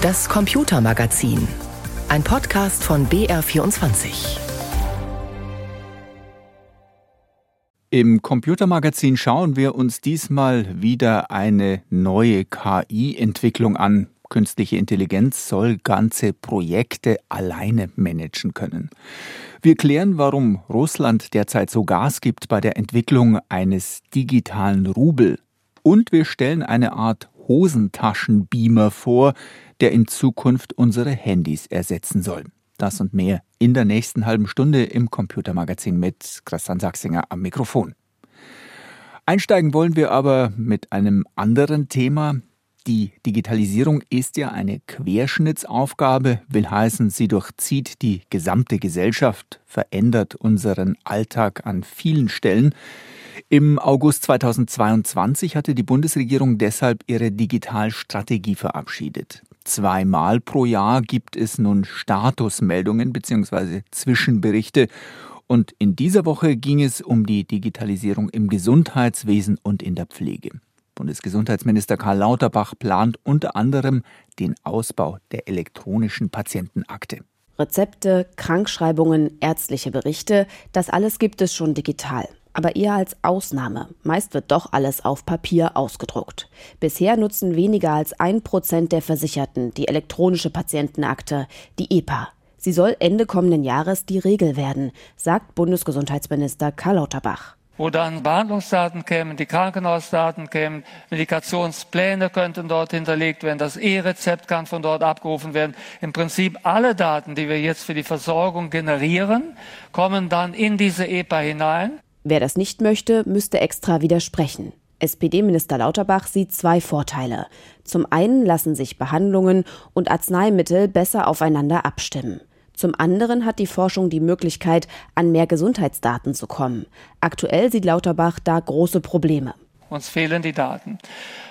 Das Computermagazin. Ein Podcast von BR24. Im Computermagazin schauen wir uns diesmal wieder eine neue KI-Entwicklung an. Künstliche Intelligenz soll ganze Projekte alleine managen können. Wir klären, warum Russland derzeit so Gas gibt bei der Entwicklung eines digitalen Rubel. Und wir stellen eine Art Hosentaschenbeamer vor, der in Zukunft unsere Handys ersetzen soll. Das und mehr in der nächsten halben Stunde im Computermagazin mit Christian Sachsinger am Mikrofon. Einsteigen wollen wir aber mit einem anderen Thema. Die Digitalisierung ist ja eine Querschnittsaufgabe, will heißen, sie durchzieht die gesamte Gesellschaft, verändert unseren Alltag an vielen Stellen. Im August 2022 hatte die Bundesregierung deshalb ihre Digitalstrategie verabschiedet. Zweimal pro Jahr gibt es nun Statusmeldungen bzw. Zwischenberichte. Und in dieser Woche ging es um die Digitalisierung im Gesundheitswesen und in der Pflege. Bundesgesundheitsminister Karl Lauterbach plant unter anderem den Ausbau der elektronischen Patientenakte. Rezepte, Krankschreibungen, ärztliche Berichte, das alles gibt es schon digital aber eher als Ausnahme. Meist wird doch alles auf Papier ausgedruckt. Bisher nutzen weniger als ein Prozent der Versicherten die elektronische Patientenakte, die EPA. Sie soll Ende kommenden Jahres die Regel werden, sagt Bundesgesundheitsminister Karl Lauterbach wo dann Behandlungsdaten kämen, die Krankenhausdaten kämen, Medikationspläne könnten dort hinterlegt werden, das E-Rezept kann von dort abgerufen werden. Im Prinzip alle Daten, die wir jetzt für die Versorgung generieren, kommen dann in diese EPA hinein. Wer das nicht möchte, müsste extra widersprechen. SPD-Minister Lauterbach sieht zwei Vorteile. Zum einen lassen sich Behandlungen und Arzneimittel besser aufeinander abstimmen. Zum anderen hat die Forschung die Möglichkeit, an mehr Gesundheitsdaten zu kommen. Aktuell sieht Lauterbach da große Probleme. Uns fehlen die Daten.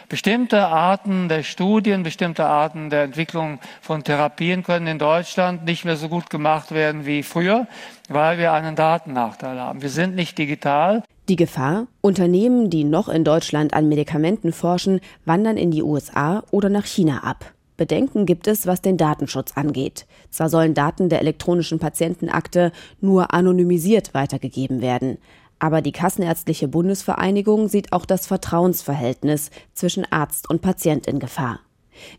Bestimmte Arten der Studien, bestimmte Arten der Entwicklung von Therapien können in Deutschland nicht mehr so gut gemacht werden wie früher, weil wir einen Datennachteil haben. Wir sind nicht digital. Die Gefahr? Unternehmen, die noch in Deutschland an Medikamenten forschen, wandern in die USA oder nach China ab. Bedenken gibt es, was den Datenschutz angeht. Zwar sollen Daten der elektronischen Patientenakte nur anonymisiert weitergegeben werden, aber die Kassenärztliche Bundesvereinigung sieht auch das Vertrauensverhältnis zwischen Arzt und Patient in Gefahr.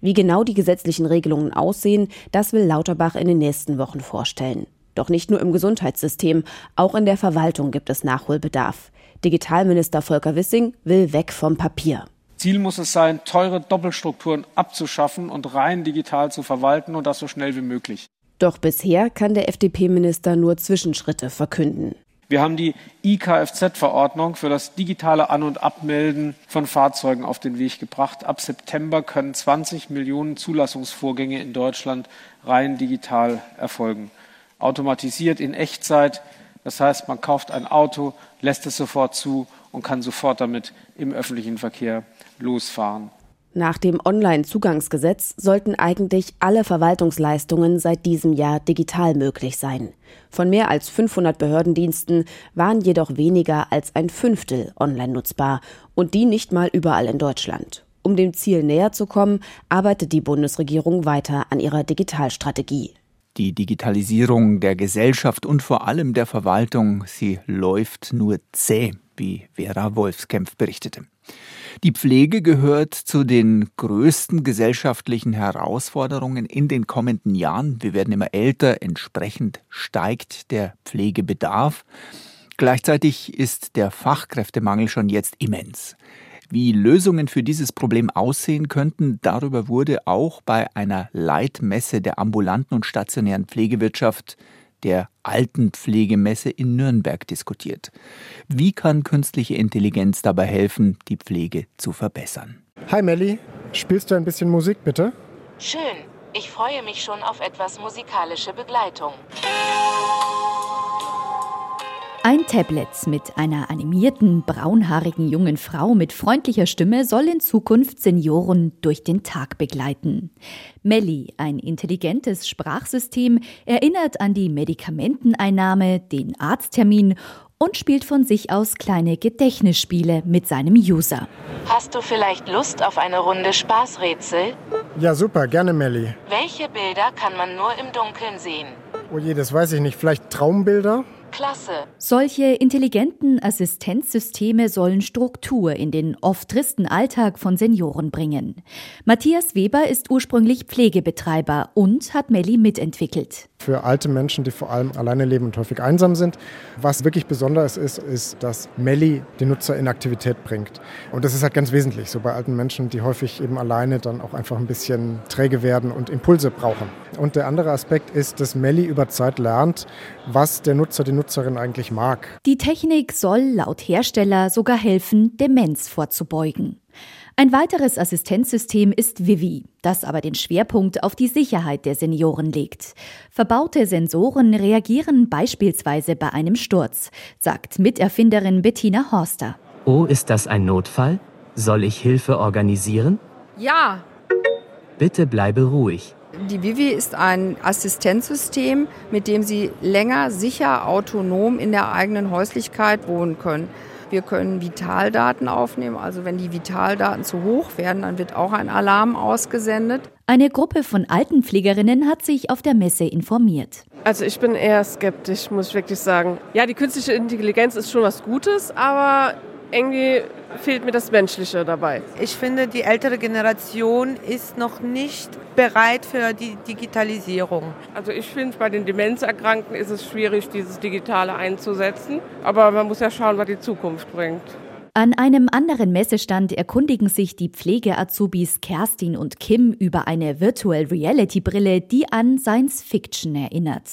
Wie genau die gesetzlichen Regelungen aussehen, das will Lauterbach in den nächsten Wochen vorstellen. Doch nicht nur im Gesundheitssystem, auch in der Verwaltung gibt es Nachholbedarf. Digitalminister Volker Wissing will weg vom Papier. Ziel muss es sein, teure Doppelstrukturen abzuschaffen und rein digital zu verwalten und das so schnell wie möglich. Doch bisher kann der FDP-Minister nur Zwischenschritte verkünden. Wir haben die IKFZ-Verordnung für das digitale An- und Abmelden von Fahrzeugen auf den Weg gebracht. Ab September können 20 Millionen Zulassungsvorgänge in Deutschland rein digital erfolgen. Automatisiert in Echtzeit. Das heißt, man kauft ein Auto, lässt es sofort zu und kann sofort damit im öffentlichen Verkehr losfahren. Nach dem Onlinezugangsgesetz sollten eigentlich alle Verwaltungsleistungen seit diesem Jahr digital möglich sein. Von mehr als 500 Behördendiensten waren jedoch weniger als ein Fünftel online nutzbar und die nicht mal überall in Deutschland. Um dem Ziel näher zu kommen, arbeitet die Bundesregierung weiter an ihrer Digitalstrategie. Die Digitalisierung der Gesellschaft und vor allem der Verwaltung, sie läuft nur zäh, wie Vera Wolfskämpf berichtete. Die Pflege gehört zu den größten gesellschaftlichen Herausforderungen in den kommenden Jahren. Wir werden immer älter, entsprechend steigt der Pflegebedarf. Gleichzeitig ist der Fachkräftemangel schon jetzt immens. Wie Lösungen für dieses Problem aussehen könnten, darüber wurde auch bei einer Leitmesse der ambulanten und stationären Pflegewirtschaft der Altenpflegemesse in Nürnberg diskutiert. Wie kann künstliche Intelligenz dabei helfen, die Pflege zu verbessern? Hi Melli, spielst du ein bisschen Musik bitte? Schön. Ich freue mich schon auf etwas musikalische Begleitung. Ein Tablet mit einer animierten, braunhaarigen jungen Frau mit freundlicher Stimme soll in Zukunft Senioren durch den Tag begleiten. Melli, ein intelligentes Sprachsystem, erinnert an die Medikamenteneinnahme, den Arzttermin und spielt von sich aus kleine Gedächtnisspiele mit seinem User. Hast du vielleicht Lust auf eine Runde Spaßrätsel? Ja, super, gerne Melli. Welche Bilder kann man nur im Dunkeln sehen? Oh je, das weiß ich nicht. Vielleicht Traumbilder? Klasse. Solche intelligenten Assistenzsysteme sollen Struktur in den oft tristen Alltag von Senioren bringen. Matthias Weber ist ursprünglich Pflegebetreiber und hat Melli mitentwickelt. Für alte Menschen, die vor allem alleine leben und häufig einsam sind. Was wirklich besonders ist, ist, dass Melli den Nutzer in Aktivität bringt. Und das ist halt ganz wesentlich, so bei alten Menschen, die häufig eben alleine dann auch einfach ein bisschen träge werden und Impulse brauchen. Und der andere Aspekt ist, dass Melli über Zeit lernt, was der Nutzer, die Nutzerin eigentlich mag. Die Technik soll laut Hersteller sogar helfen, Demenz vorzubeugen. Ein weiteres Assistenzsystem ist Vivi, das aber den Schwerpunkt auf die Sicherheit der Senioren legt. Verbaute Sensoren reagieren beispielsweise bei einem Sturz, sagt Miterfinderin Bettina Horster. Oh, ist das ein Notfall? Soll ich Hilfe organisieren? Ja. Bitte bleibe ruhig. Die Vivi ist ein Assistenzsystem, mit dem Sie länger sicher autonom in der eigenen Häuslichkeit wohnen können. Wir können Vitaldaten aufnehmen. Also wenn die Vitaldaten zu hoch werden, dann wird auch ein Alarm ausgesendet. Eine Gruppe von Altenpflegerinnen hat sich auf der Messe informiert. Also ich bin eher skeptisch, muss ich wirklich sagen. Ja, die künstliche Intelligenz ist schon was Gutes, aber irgendwie fehlt mir das Menschliche dabei. Ich finde, die ältere Generation ist noch nicht bereit für die Digitalisierung. Also ich finde, bei den Demenzerkrankten ist es schwierig, dieses Digitale einzusetzen. Aber man muss ja schauen, was die Zukunft bringt. An einem anderen Messestand erkundigen sich die Pflege-Azubis Kerstin und Kim über eine Virtual Reality Brille, die an Science Fiction erinnert.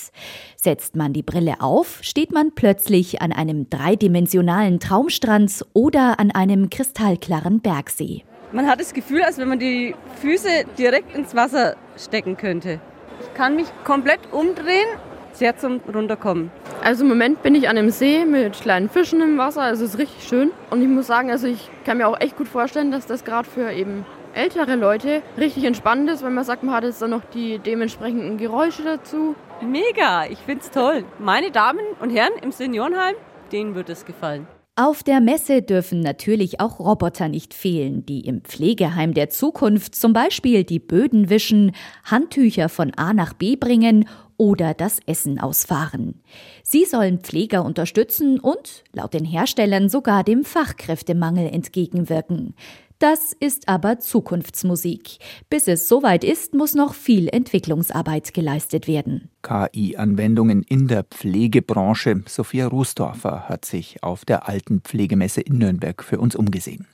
Setzt man die Brille auf, steht man plötzlich an einem dreidimensionalen Traumstrand oder an einem kristallklaren Bergsee. Man hat das Gefühl, als wenn man die Füße direkt ins Wasser stecken könnte. Ich kann mich komplett umdrehen sehr zum Runterkommen. Also im Moment bin ich an einem See mit kleinen Fischen im Wasser, also es ist richtig schön. Und ich muss sagen, also ich kann mir auch echt gut vorstellen, dass das gerade für eben ältere Leute richtig entspannend ist, weil man sagt, man hat jetzt dann noch die dementsprechenden Geräusche dazu. Mega, ich find's toll. Meine Damen und Herren im Seniorenheim, denen wird es gefallen. Auf der Messe dürfen natürlich auch Roboter nicht fehlen, die im Pflegeheim der Zukunft zum Beispiel die Böden wischen, Handtücher von A nach B bringen oder das Essen ausfahren. Sie sollen Pfleger unterstützen und, laut den Herstellern, sogar dem Fachkräftemangel entgegenwirken. Das ist aber Zukunftsmusik. Bis es soweit ist, muss noch viel Entwicklungsarbeit geleistet werden. KI-Anwendungen in der Pflegebranche. Sophia Rußdorfer hat sich auf der alten Pflegemesse in Nürnberg für uns umgesehen.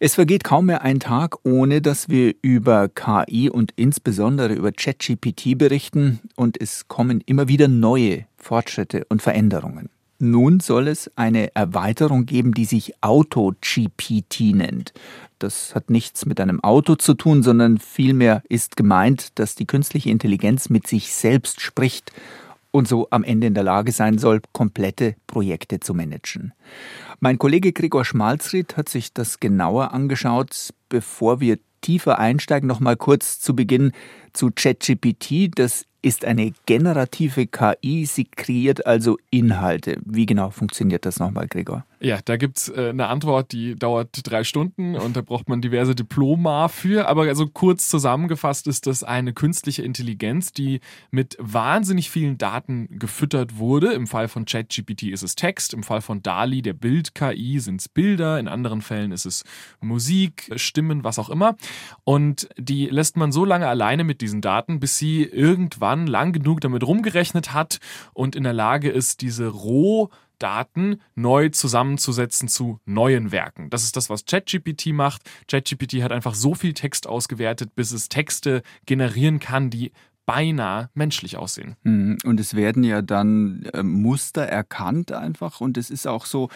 Es vergeht kaum mehr ein Tag, ohne dass wir über KI und insbesondere über ChatGPT berichten und es kommen immer wieder neue Fortschritte und Veränderungen. Nun soll es eine Erweiterung geben, die sich AutoGPT nennt. Das hat nichts mit einem Auto zu tun, sondern vielmehr ist gemeint, dass die künstliche Intelligenz mit sich selbst spricht und so am Ende in der Lage sein soll, komplette Projekte zu managen. Mein Kollege Gregor Schmalzried hat sich das genauer angeschaut. Bevor wir tiefer einsteigen, noch mal kurz zu Beginn zu ChatGPT. Das ist eine generative KI. Sie kreiert also Inhalte. Wie genau funktioniert das nochmal, Gregor? Ja, da gibt es äh, eine Antwort, die dauert drei Stunden und da braucht man diverse Diploma für. Aber also kurz zusammengefasst ist das eine künstliche Intelligenz, die mit wahnsinnig vielen Daten gefüttert wurde. Im Fall von ChatGPT ist es Text, im Fall von DALI, der Bild-KI, sind es Bilder, in anderen Fällen ist es Musik, Stimmen, was auch immer. Und die lässt man so lange alleine mit diesen Daten, bis sie irgendwann lang genug damit rumgerechnet hat und in der Lage ist, diese roh Daten neu zusammenzusetzen zu neuen Werken. Das ist das, was ChatGPT macht. ChatGPT hat einfach so viel Text ausgewertet, bis es Texte generieren kann, die beinahe menschlich aussehen. Mhm. Und es werden ja dann äh, Muster erkannt einfach und es ist auch so,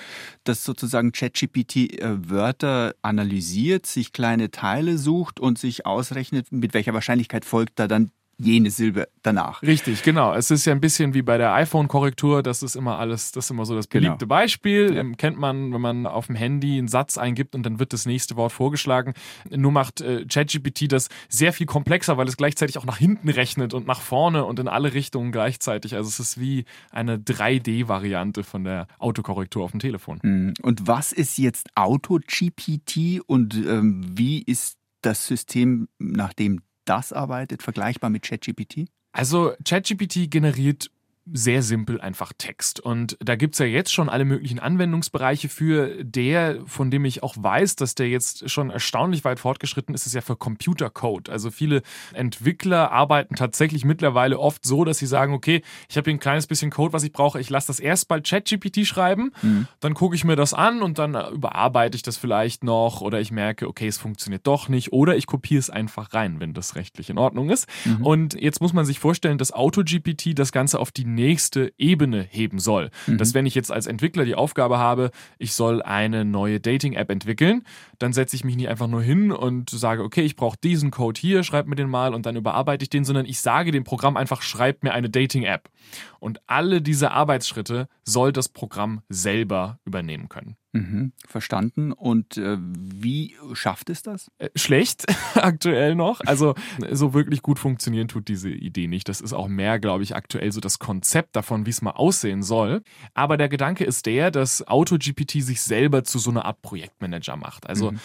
dass sozusagen ChatGPT äh, Wörter analysiert, sich kleine Teile sucht und sich ausrechnet, mit welcher Wahrscheinlichkeit folgt da dann jene Silbe danach. Richtig, genau. Es ist ja ein bisschen wie bei der iPhone-Korrektur. Das ist immer alles, das ist immer so das genau. beliebte genau. Beispiel. Ja. Ähm, kennt man, wenn man auf dem Handy einen Satz eingibt und dann wird das nächste Wort vorgeschlagen. Nur macht äh, ChatGPT das sehr viel komplexer, weil es gleichzeitig auch nach hinten rechnet und nach vorne und in alle Richtungen gleichzeitig. Also es ist wie eine 3D-Variante von der Autokorrektur auf dem Telefon. Hm. Und was ist jetzt AutoGPT und ähm, wie ist das System, nach dem das arbeitet, vergleichbar mit ChatGPT? Also ChatGPT generiert sehr simpel einfach Text. Und da gibt's ja jetzt schon alle möglichen Anwendungsbereiche für. Der, von dem ich auch weiß, dass der jetzt schon erstaunlich weit fortgeschritten ist, ist ja für Computercode. Also viele Entwickler arbeiten tatsächlich mittlerweile oft so, dass sie sagen, okay, ich habe hier ein kleines bisschen Code, was ich brauche. Ich lasse das erst bei ChatGPT schreiben, mhm. dann gucke ich mir das an und dann überarbeite ich das vielleicht noch oder ich merke, okay, es funktioniert doch nicht oder ich kopiere es einfach rein, wenn das rechtlich in Ordnung ist. Mhm. Und jetzt muss man sich vorstellen, dass AutoGPT das Ganze auf die nächste Ebene heben soll. Mhm. Dass wenn ich jetzt als Entwickler die Aufgabe habe, ich soll eine neue Dating-App entwickeln, dann setze ich mich nicht einfach nur hin und sage, okay, ich brauche diesen Code hier, schreib mir den mal und dann überarbeite ich den, sondern ich sage dem Programm einfach, schreib mir eine Dating-App. Und alle diese Arbeitsschritte soll das Programm selber übernehmen können. Mhm, verstanden. Und äh, wie schafft es das? Äh, schlecht aktuell noch. Also so wirklich gut funktionieren tut diese Idee nicht. Das ist auch mehr, glaube ich, aktuell so das Konzept davon, wie es mal aussehen soll. Aber der Gedanke ist der, dass AutoGPT sich selber zu so einer Art Projektmanager macht. Also mhm.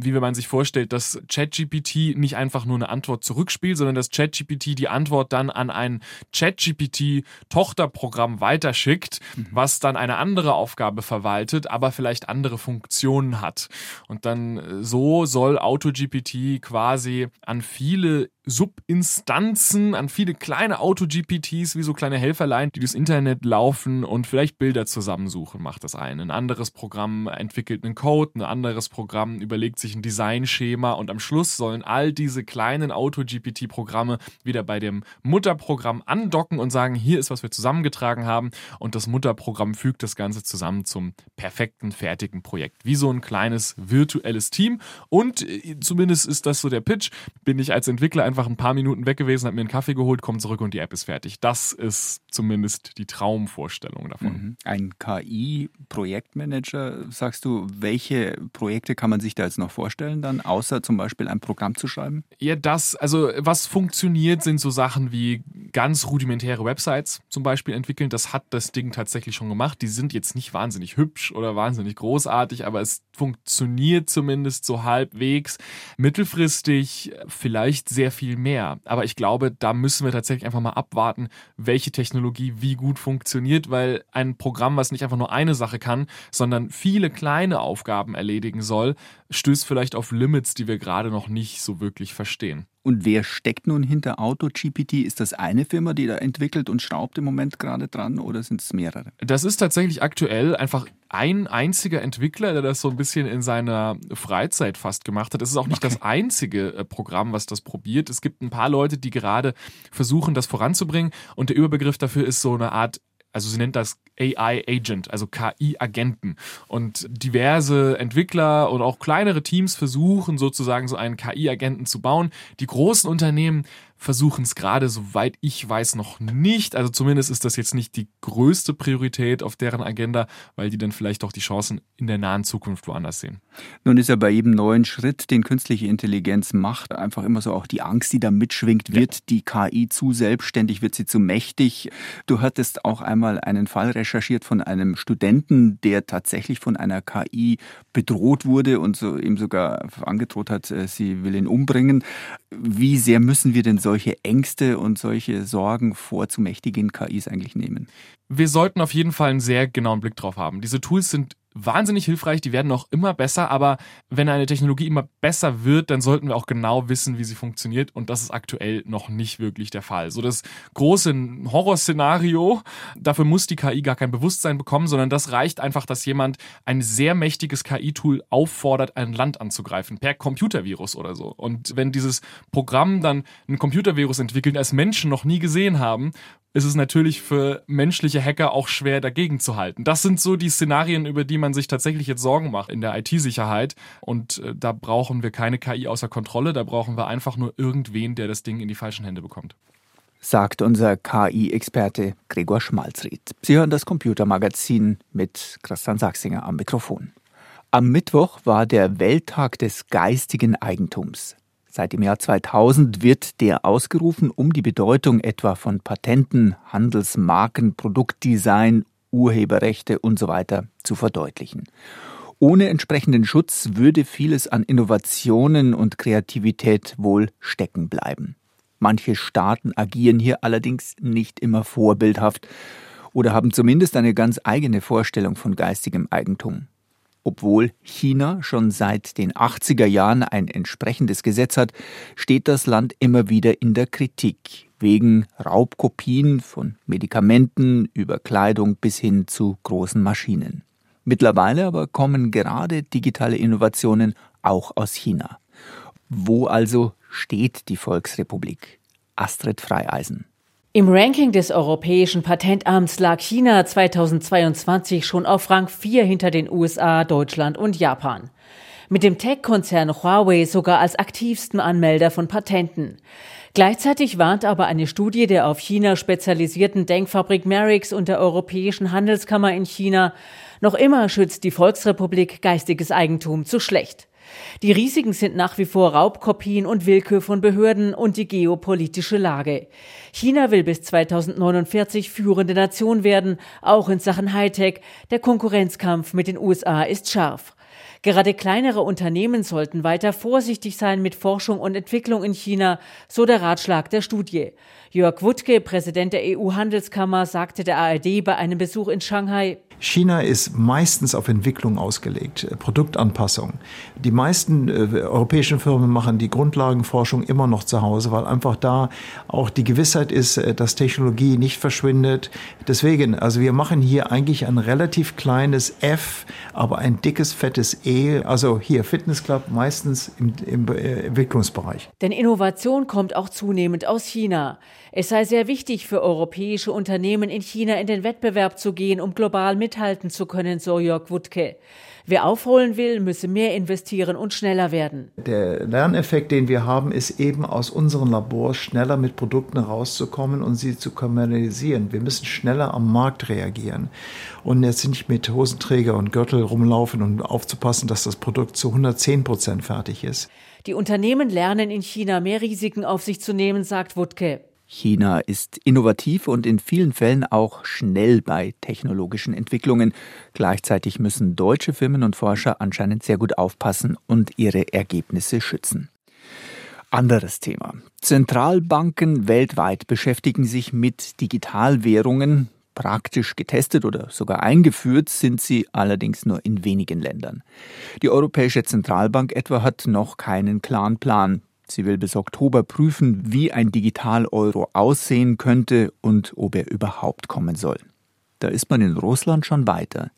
Wie wenn man sich vorstellt, dass ChatGPT nicht einfach nur eine Antwort zurückspielt, sondern dass ChatGPT die Antwort dann an ein ChatGPT-Tochterprogramm weiterschickt, mhm. was dann eine andere Aufgabe verwaltet, aber vielleicht andere Funktionen hat. Und dann äh, so soll AutoGPT quasi an viele Subinstanzen, an viele kleine Auto-GPTs, wie so kleine Helferlein, die durchs Internet laufen und vielleicht Bilder zusammensuchen, macht das eine. Ein anderes Programm entwickelt einen Code, ein anderes Programm überlegt sich ein Designschema und am Schluss sollen all diese kleinen Auto-GPT-Programme wieder bei dem Mutterprogramm andocken und sagen, hier ist, was wir zusammengetragen haben und das Mutterprogramm fügt das Ganze zusammen zum perfekten, fertigen Projekt. Wie so ein kleines virtuelles Team und äh, zumindest ist das so der Pitch, bin ich als Entwickler einfach einfach ein paar Minuten weg gewesen, habe mir einen Kaffee geholt, komme zurück und die App ist fertig. Das ist zumindest die Traumvorstellung davon. Mhm. Ein KI-Projektmanager, sagst du, welche Projekte kann man sich da jetzt noch vorstellen, dann, außer zum Beispiel ein Programm zu schreiben? Ja, das, also was funktioniert, sind so Sachen wie ganz rudimentäre Websites zum Beispiel entwickeln. Das hat das Ding tatsächlich schon gemacht. Die sind jetzt nicht wahnsinnig hübsch oder wahnsinnig großartig, aber es funktioniert zumindest so halbwegs. Mittelfristig vielleicht sehr viel viel mehr. Aber ich glaube, da müssen wir tatsächlich einfach mal abwarten, welche Technologie wie gut funktioniert, weil ein Programm, was nicht einfach nur eine Sache kann, sondern viele kleine Aufgaben erledigen soll, stößt vielleicht auf Limits, die wir gerade noch nicht so wirklich verstehen. Und wer steckt nun hinter AutoGPT? Ist das eine Firma, die da entwickelt und schraubt im Moment gerade dran oder sind es mehrere? Das ist tatsächlich aktuell einfach ein einziger Entwickler, der das so ein bisschen in seiner Freizeit fast gemacht hat. Es ist auch nicht okay. das einzige äh, Programm, was das probiert. Es gibt ein paar Leute, die gerade versuchen, das voranzubringen. Und der Überbegriff dafür ist so eine Art also sie nennt das AI Agent, also KI-Agenten. Und diverse Entwickler und auch kleinere Teams versuchen sozusagen so einen KI-Agenten zu bauen. Die großen Unternehmen versuchen es gerade, soweit ich weiß, noch nicht. Also zumindest ist das jetzt nicht die größte Priorität auf deren Agenda, weil die dann vielleicht auch die Chancen in der nahen Zukunft woanders sehen. Nun ist ja bei jedem neuen Schritt, den künstliche Intelligenz macht, einfach immer so auch die Angst, die da mitschwingt, wird ja. die KI zu selbstständig, wird sie zu mächtig. Du hattest auch einmal einen Fall recherchiert von einem Studenten, der tatsächlich von einer KI bedroht wurde und so ihm sogar angedroht hat, äh, sie will ihn umbringen. Wie sehr müssen wir denn solche Ängste und solche Sorgen vor zu mächtigen KIs eigentlich nehmen? Wir sollten auf jeden Fall einen sehr genauen Blick drauf haben. Diese Tools sind wahnsinnig hilfreich, die werden auch immer besser, aber wenn eine Technologie immer besser wird, dann sollten wir auch genau wissen, wie sie funktioniert und das ist aktuell noch nicht wirklich der Fall. So das große Horrorszenario, dafür muss die KI gar kein Bewusstsein bekommen, sondern das reicht einfach, dass jemand ein sehr mächtiges KI-Tool auffordert, ein Land anzugreifen, per Computervirus oder so. Und wenn dieses Programm dann ein Computervirus entwickelt, das Menschen noch nie gesehen haben, ist es natürlich für menschliche Hacker auch schwer dagegen zu halten. Das sind so die Szenarien, über die man sich tatsächlich jetzt Sorgen macht in der IT-Sicherheit. Und äh, da brauchen wir keine KI außer Kontrolle, da brauchen wir einfach nur irgendwen, der das Ding in die falschen Hände bekommt. Sagt unser KI-Experte Gregor Schmalzried. Sie hören das Computermagazin mit Christian Sachsinger am Mikrofon. Am Mittwoch war der Welttag des geistigen Eigentums. Seit dem Jahr 2000 wird der ausgerufen, um die Bedeutung etwa von Patenten, Handelsmarken, Produktdesign, Urheberrechte usw. So zu verdeutlichen. Ohne entsprechenden Schutz würde vieles an Innovationen und Kreativität wohl stecken bleiben. Manche Staaten agieren hier allerdings nicht immer vorbildhaft oder haben zumindest eine ganz eigene Vorstellung von geistigem Eigentum. Obwohl China schon seit den 80er Jahren ein entsprechendes Gesetz hat, steht das Land immer wieder in der Kritik wegen Raubkopien von Medikamenten über Kleidung bis hin zu großen Maschinen. Mittlerweile aber kommen gerade digitale Innovationen auch aus China. Wo also steht die Volksrepublik? Astrid Freieisen. Im Ranking des Europäischen Patentamts lag China 2022 schon auf Rang 4 hinter den USA, Deutschland und Japan. Mit dem Tech-Konzern Huawei sogar als aktivsten Anmelder von Patenten. Gleichzeitig warnt aber eine Studie der auf China spezialisierten Denkfabrik Merix und der Europäischen Handelskammer in China, noch immer schützt die Volksrepublik geistiges Eigentum zu schlecht. Die Risiken sind nach wie vor Raubkopien und Willkür von Behörden und die geopolitische Lage. China will bis 2049 führende Nation werden, auch in Sachen Hightech. Der Konkurrenzkampf mit den USA ist scharf. Gerade kleinere Unternehmen sollten weiter vorsichtig sein mit Forschung und Entwicklung in China, so der Ratschlag der Studie. Jörg Wuttke, Präsident der EU-Handelskammer, sagte der ARD bei einem Besuch in Shanghai, China ist meistens auf Entwicklung ausgelegt, äh, Produktanpassung. Die meisten äh, europäischen Firmen machen die Grundlagenforschung immer noch zu Hause, weil einfach da auch die Gewissheit ist, äh, dass Technologie nicht verschwindet. Deswegen, also wir machen hier eigentlich ein relativ kleines F, aber ein dickes, fettes E. Also hier Fitnessclub meistens im, im Entwicklungsbereich. Denn Innovation kommt auch zunehmend aus China. Es sei sehr wichtig für europäische Unternehmen in China in den Wettbewerb zu gehen, um global mithalten zu können, so Jörg Wuttke. Wer aufholen will, müsse mehr investieren und schneller werden. Der Lerneffekt, den wir haben, ist eben aus unseren Labors schneller mit Produkten rauszukommen und sie zu kommerzialisieren. Wir müssen schneller am Markt reagieren und jetzt nicht mit Hosenträger und Gürtel rumlaufen und aufzupassen, dass das Produkt zu 110 Prozent fertig ist. Die Unternehmen lernen in China mehr Risiken auf sich zu nehmen, sagt Wuttke. China ist innovativ und in vielen Fällen auch schnell bei technologischen Entwicklungen. Gleichzeitig müssen deutsche Firmen und Forscher anscheinend sehr gut aufpassen und ihre Ergebnisse schützen. Anderes Thema. Zentralbanken weltweit beschäftigen sich mit Digitalwährungen. Praktisch getestet oder sogar eingeführt sind sie allerdings nur in wenigen Ländern. Die Europäische Zentralbank etwa hat noch keinen klaren Plan. Sie will bis Oktober prüfen, wie ein Digital-Euro aussehen könnte und ob er überhaupt kommen soll. Da ist man in Russland schon weiter.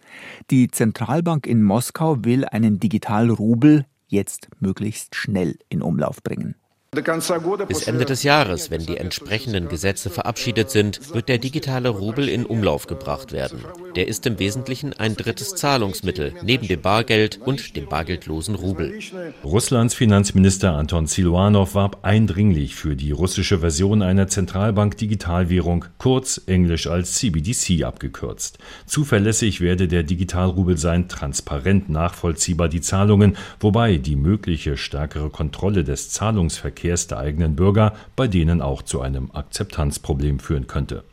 Die Zentralbank in Moskau will einen Digital-Rubel jetzt möglichst schnell in Umlauf bringen. Bis Ende des Jahres, wenn die entsprechenden Gesetze verabschiedet sind, wird der digitale Rubel in Umlauf gebracht werden. Der ist im Wesentlichen ein drittes Zahlungsmittel neben dem Bargeld und dem bargeldlosen Rubel. Russlands Finanzminister Anton Siluanov warb eindringlich für die russische Version einer Zentralbank-Digitalwährung, kurz englisch als CBDC abgekürzt. Zuverlässig werde der Digitalrubel sein, transparent nachvollziehbar die Zahlungen, wobei die mögliche stärkere Kontrolle des Zahlungsverkehrs Verkehrs der eigenen Bürger, bei denen auch zu einem Akzeptanzproblem führen könnte.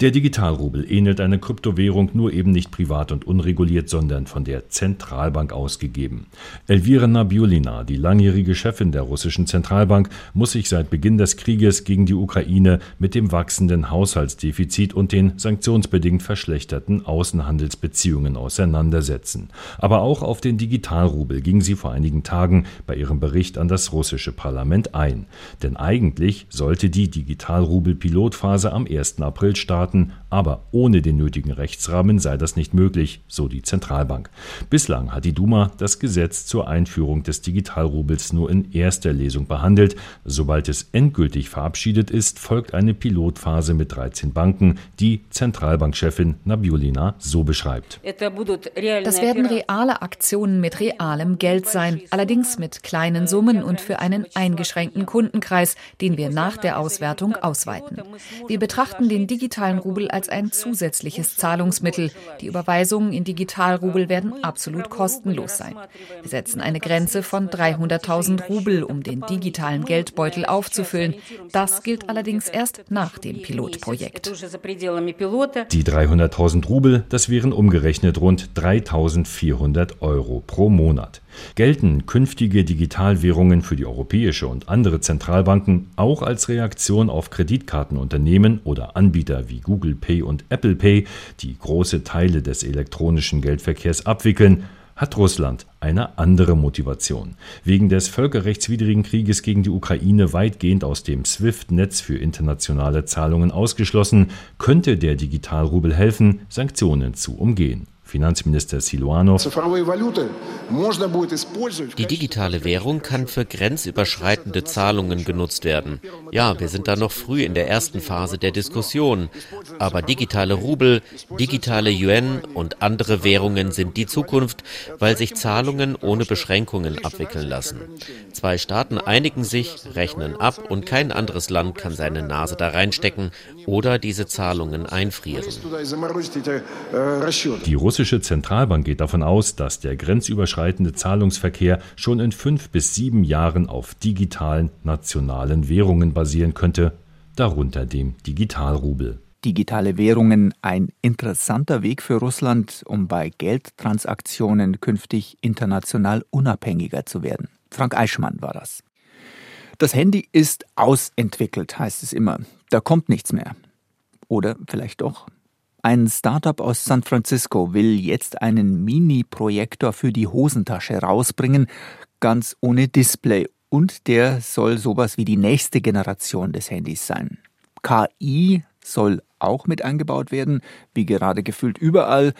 Der Digitalrubel ähnelt einer Kryptowährung nur eben nicht privat und unreguliert, sondern von der Zentralbank ausgegeben. Elvira Nabiulina, die langjährige Chefin der russischen Zentralbank, muss sich seit Beginn des Krieges gegen die Ukraine mit dem wachsenden Haushaltsdefizit und den sanktionsbedingt verschlechterten Außenhandelsbeziehungen auseinandersetzen. Aber auch auf den Digitalrubel ging sie vor einigen Tagen bei ihrem Bericht an das russische Parlament ein. Denn eigentlich sollte die Digitalrubel-Pilotphase am 1. April Mitgliedstaaten, aber ohne den nötigen Rechtsrahmen sei das nicht möglich, so die Zentralbank. Bislang hat die Duma das Gesetz zur Einführung des Digitalrubels nur in erster Lesung behandelt. Sobald es endgültig verabschiedet ist, folgt eine Pilotphase mit 13 Banken, die Zentralbankchefin Nabiulina so beschreibt. Das werden reale Aktionen mit realem Geld sein, allerdings mit kleinen Summen und für einen eingeschränkten Kundenkreis, den wir nach der Auswertung ausweiten. Wir betrachten den digitalen digitalen Rubel als ein zusätzliches Zahlungsmittel. Die Überweisungen in Digitalrubel werden absolut kostenlos sein. Wir setzen eine Grenze von 300.000 Rubel, um den digitalen Geldbeutel aufzufüllen. Das gilt allerdings erst nach dem Pilotprojekt. Die 300.000 Rubel, das wären umgerechnet rund 3.400 Euro pro Monat. Gelten künftige Digitalwährungen für die europäische und andere Zentralbanken auch als Reaktion auf Kreditkartenunternehmen oder Anbieter wie Google Pay und Apple Pay, die große Teile des elektronischen Geldverkehrs abwickeln, hat Russland eine andere Motivation. Wegen des völkerrechtswidrigen Krieges gegen die Ukraine weitgehend aus dem SWIFT-Netz für internationale Zahlungen ausgeschlossen, könnte der Digitalrubel helfen, Sanktionen zu umgehen. Finanzminister Siluanov. Die digitale Währung kann für grenzüberschreitende Zahlungen genutzt werden. Ja, wir sind da noch früh in der ersten Phase der Diskussion. Aber digitale Rubel, digitale Yuan und andere Währungen sind die Zukunft, weil sich Zahlungen ohne Beschränkungen abwickeln lassen. Zwei Staaten einigen sich, rechnen ab und kein anderes Land kann seine Nase da reinstecken oder diese Zahlungen einfrieren. Die russische Zentralbank geht davon aus, dass der grenzüberschreitende Zahlungsverkehr schon in fünf bis sieben Jahren auf digitalen nationalen Währungen basieren könnte, darunter dem Digitalrubel. Digitale Währungen ein interessanter Weg für Russland, um bei Geldtransaktionen künftig international unabhängiger zu werden. Frank Eichmann war das. Das Handy ist ausentwickelt, heißt es immer. Da kommt nichts mehr. Oder vielleicht doch. Ein Startup aus San Francisco will jetzt einen Mini-Projektor für die Hosentasche rausbringen, ganz ohne Display. Und der soll sowas wie die nächste Generation des Handys sein. KI soll auch mit eingebaut werden, wie gerade gefühlt überall.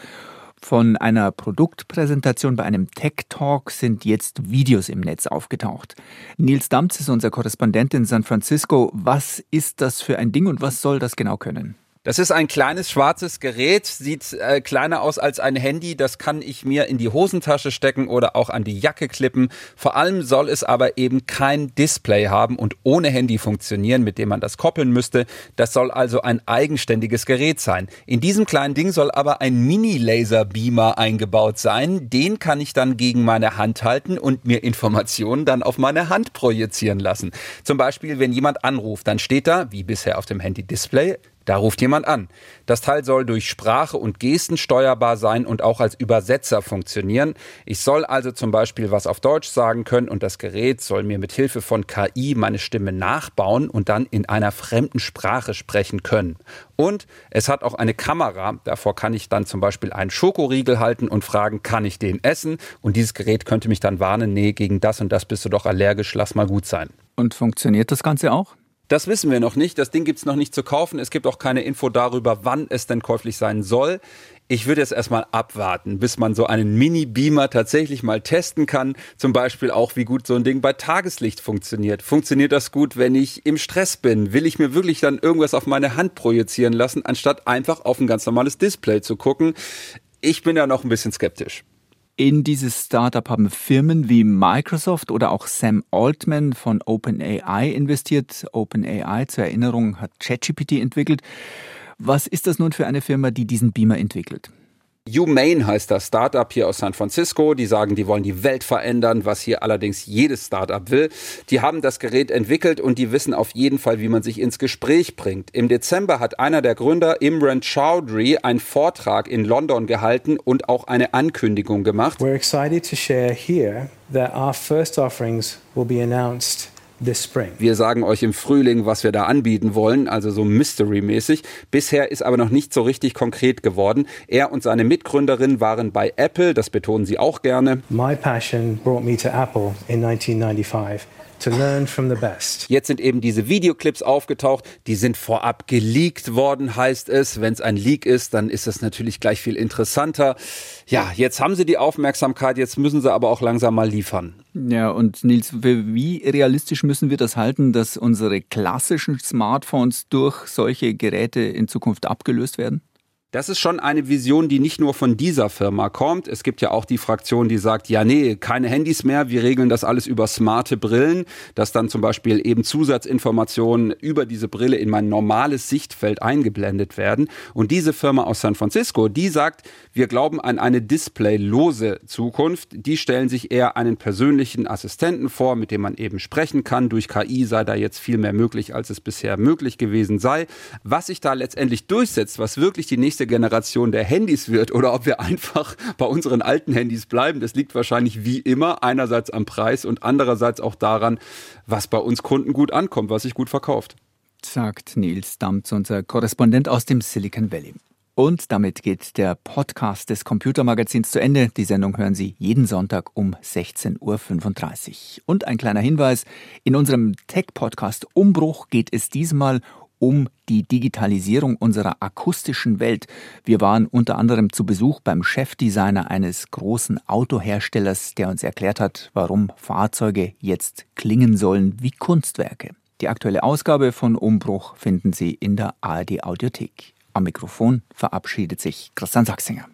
Von einer Produktpräsentation bei einem Tech Talk sind jetzt Videos im Netz aufgetaucht. Nils Damz ist unser Korrespondent in San Francisco. Was ist das für ein Ding und was soll das genau können? Das ist ein kleines schwarzes Gerät, sieht äh, kleiner aus als ein Handy. Das kann ich mir in die Hosentasche stecken oder auch an die Jacke klippen. Vor allem soll es aber eben kein Display haben und ohne Handy funktionieren, mit dem man das koppeln müsste. Das soll also ein eigenständiges Gerät sein. In diesem kleinen Ding soll aber ein Mini-Laser-Beamer eingebaut sein. Den kann ich dann gegen meine Hand halten und mir Informationen dann auf meine Hand projizieren lassen. Zum Beispiel, wenn jemand anruft, dann steht da, wie bisher auf dem Handy-Display, da ruft jemand an. Das Teil soll durch Sprache und Gesten steuerbar sein und auch als Übersetzer funktionieren. Ich soll also zum Beispiel was auf Deutsch sagen können und das Gerät soll mir mit Hilfe von KI meine Stimme nachbauen und dann in einer fremden Sprache sprechen können. Und es hat auch eine Kamera. Davor kann ich dann zum Beispiel einen Schokoriegel halten und fragen, kann ich den essen? Und dieses Gerät könnte mich dann warnen, nee, gegen das und das bist du doch allergisch, lass mal gut sein. Und funktioniert das Ganze auch? Das wissen wir noch nicht. Das Ding gibt es noch nicht zu kaufen. Es gibt auch keine Info darüber, wann es denn käuflich sein soll. Ich würde jetzt erstmal abwarten, bis man so einen Mini-Beamer tatsächlich mal testen kann. Zum Beispiel auch, wie gut so ein Ding bei Tageslicht funktioniert. Funktioniert das gut, wenn ich im Stress bin? Will ich mir wirklich dann irgendwas auf meine Hand projizieren lassen, anstatt einfach auf ein ganz normales Display zu gucken? Ich bin da noch ein bisschen skeptisch. In dieses Startup haben Firmen wie Microsoft oder auch Sam Altman von OpenAI investiert. OpenAI, zur Erinnerung, hat ChatGPT entwickelt. Was ist das nun für eine Firma, die diesen Beamer entwickelt? Humane heißt das Startup hier aus San Francisco. Die sagen, die wollen die Welt verändern, was hier allerdings jedes Startup will. Die haben das Gerät entwickelt und die wissen auf jeden Fall, wie man sich ins Gespräch bringt. Im Dezember hat einer der Gründer, Imran Chowdhury, einen Vortrag in London gehalten und auch eine Ankündigung gemacht. We're excited to share here that our first offerings will be announced wir sagen euch im Frühling, was wir da anbieten wollen, also so Mystery-mäßig. Bisher ist aber noch nicht so richtig konkret geworden. Er und seine Mitgründerin waren bei Apple, das betonen sie auch gerne. My passion brought me to Apple in 1995. To learn from the best. Jetzt sind eben diese Videoclips aufgetaucht, die sind vorab geleakt worden, heißt es. Wenn es ein Leak ist, dann ist es natürlich gleich viel interessanter. Ja, jetzt haben sie die Aufmerksamkeit, jetzt müssen sie aber auch langsam mal liefern. Ja, und Nils, wie realistisch müssen wir das halten, dass unsere klassischen Smartphones durch solche Geräte in Zukunft abgelöst werden? Das ist schon eine Vision, die nicht nur von dieser Firma kommt. Es gibt ja auch die Fraktion, die sagt, ja, nee, keine Handys mehr, wir regeln das alles über smarte Brillen, dass dann zum Beispiel eben Zusatzinformationen über diese Brille in mein normales Sichtfeld eingeblendet werden. Und diese Firma aus San Francisco, die sagt, wir glauben an eine displaylose Zukunft. Die stellen sich eher einen persönlichen Assistenten vor, mit dem man eben sprechen kann. Durch KI sei da jetzt viel mehr möglich, als es bisher möglich gewesen sei. Was sich da letztendlich durchsetzt, was wirklich die nächste nächste Generation der Handys wird oder ob wir einfach bei unseren alten Handys bleiben. Das liegt wahrscheinlich wie immer einerseits am Preis und andererseits auch daran, was bei uns Kunden gut ankommt, was sich gut verkauft. Sagt Nils Damz, unser Korrespondent aus dem Silicon Valley. Und damit geht der Podcast des Computermagazins zu Ende. Die Sendung hören Sie jeden Sonntag um 16.35 Uhr. Und ein kleiner Hinweis, in unserem Tech-Podcast Umbruch geht es diesmal um die Digitalisierung unserer akustischen Welt. Wir waren unter anderem zu Besuch beim Chefdesigner eines großen Autoherstellers, der uns erklärt hat, warum Fahrzeuge jetzt klingen sollen wie Kunstwerke. Die aktuelle Ausgabe von Umbruch finden Sie in der ARD Audiothek. Am Mikrofon verabschiedet sich Christian Sachsinger.